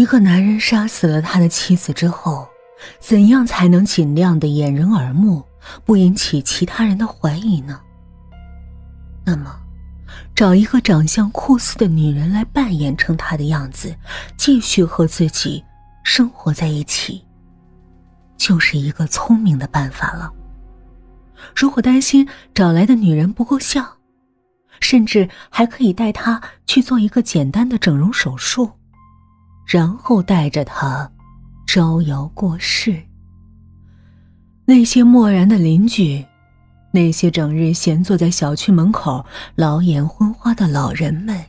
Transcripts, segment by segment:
一个男人杀死了他的妻子之后，怎样才能尽量的掩人耳目，不引起其他人的怀疑呢？那么，找一个长相酷似的女人来扮演成他的样子，继续和自己生活在一起，就是一个聪明的办法了。如果担心找来的女人不够像，甚至还可以带她去做一个简单的整容手术，然后带着他招摇过市。那些漠然的邻居。那些整日闲坐在小区门口、老眼昏花的老人们，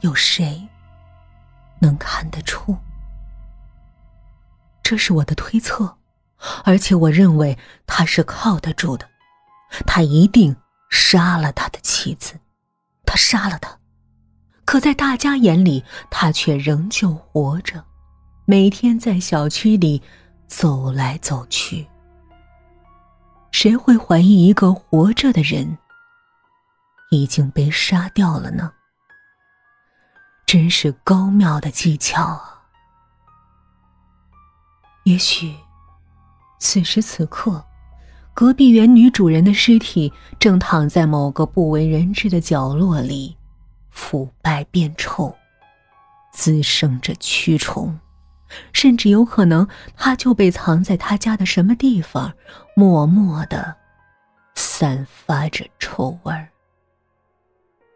有谁能看得出？这是我的推测，而且我认为他是靠得住的。他一定杀了他的妻子，他杀了他，可在大家眼里，他却仍旧活着，每天在小区里走来走去。谁会怀疑一个活着的人已经被杀掉了呢？真是高妙的技巧啊！也许，此时此刻，隔壁原女主人的尸体正躺在某个不为人知的角落里，腐败变臭，滋生着蛆虫。甚至有可能，他就被藏在他家的什么地方，默默的散发着臭味儿。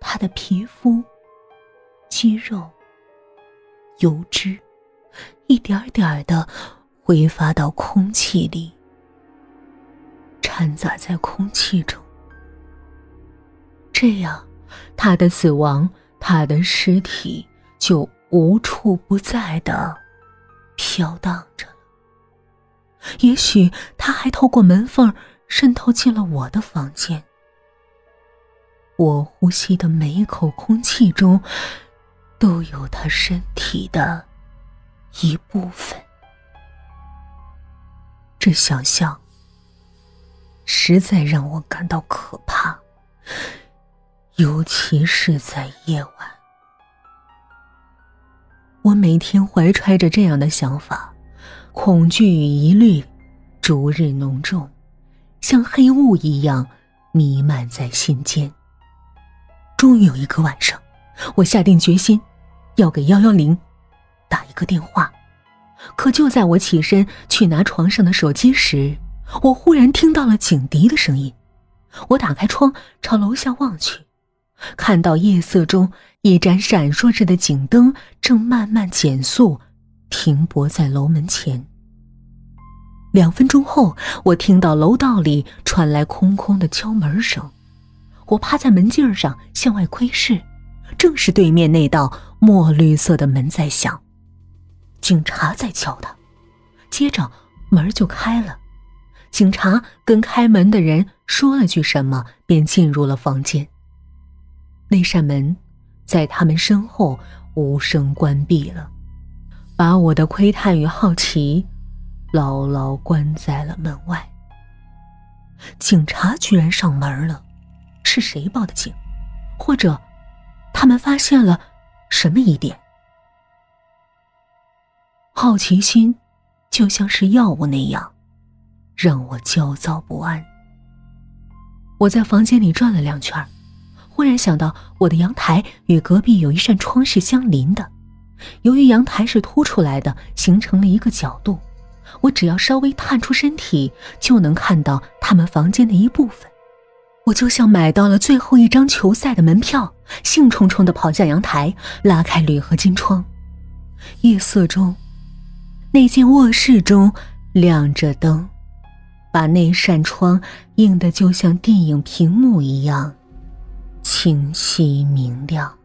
他的皮肤、肌肉、油脂，一点点的挥发到空气里，掺杂在空气中。这样，他的死亡，他的尸体就无处不在的。飘荡着。也许他还透过门缝渗透进了我的房间。我呼吸的每一口空气中，都有他身体的一部分。这想象实在让我感到可怕，尤其是在夜晚。我每天怀揣着这样的想法，恐惧与疑虑逐日浓重，像黑雾一样弥漫在心间。终于有一个晚上，我下定决心要给幺幺零打一个电话。可就在我起身去拿床上的手机时，我忽然听到了警笛的声音。我打开窗，朝楼下望去。看到夜色中一盏闪烁着的警灯正慢慢减速，停泊在楼门前。两分钟后，我听到楼道里传来空空的敲门声。我趴在门镜上向外窥视，正是对面那道墨绿色的门在响。警察在敲他，接着门就开了。警察跟开门的人说了句什么，便进入了房间。那扇门在他们身后无声关闭了，把我的窥探与好奇牢牢关在了门外。警察居然上门了，是谁报的警？或者他们发现了什么疑点？好奇心就像是药物那样，让我焦躁不安。我在房间里转了两圈忽然想到，我的阳台与隔壁有一扇窗是相邻的。由于阳台是凸出来的，形成了一个角度，我只要稍微探出身体，就能看到他们房间的一部分。我就像买到了最后一张球赛的门票，兴冲冲地跑下阳台，拉开铝合金窗。夜色中，那间卧室中亮着灯，把那扇窗映得就像电影屏幕一样。清晰明亮。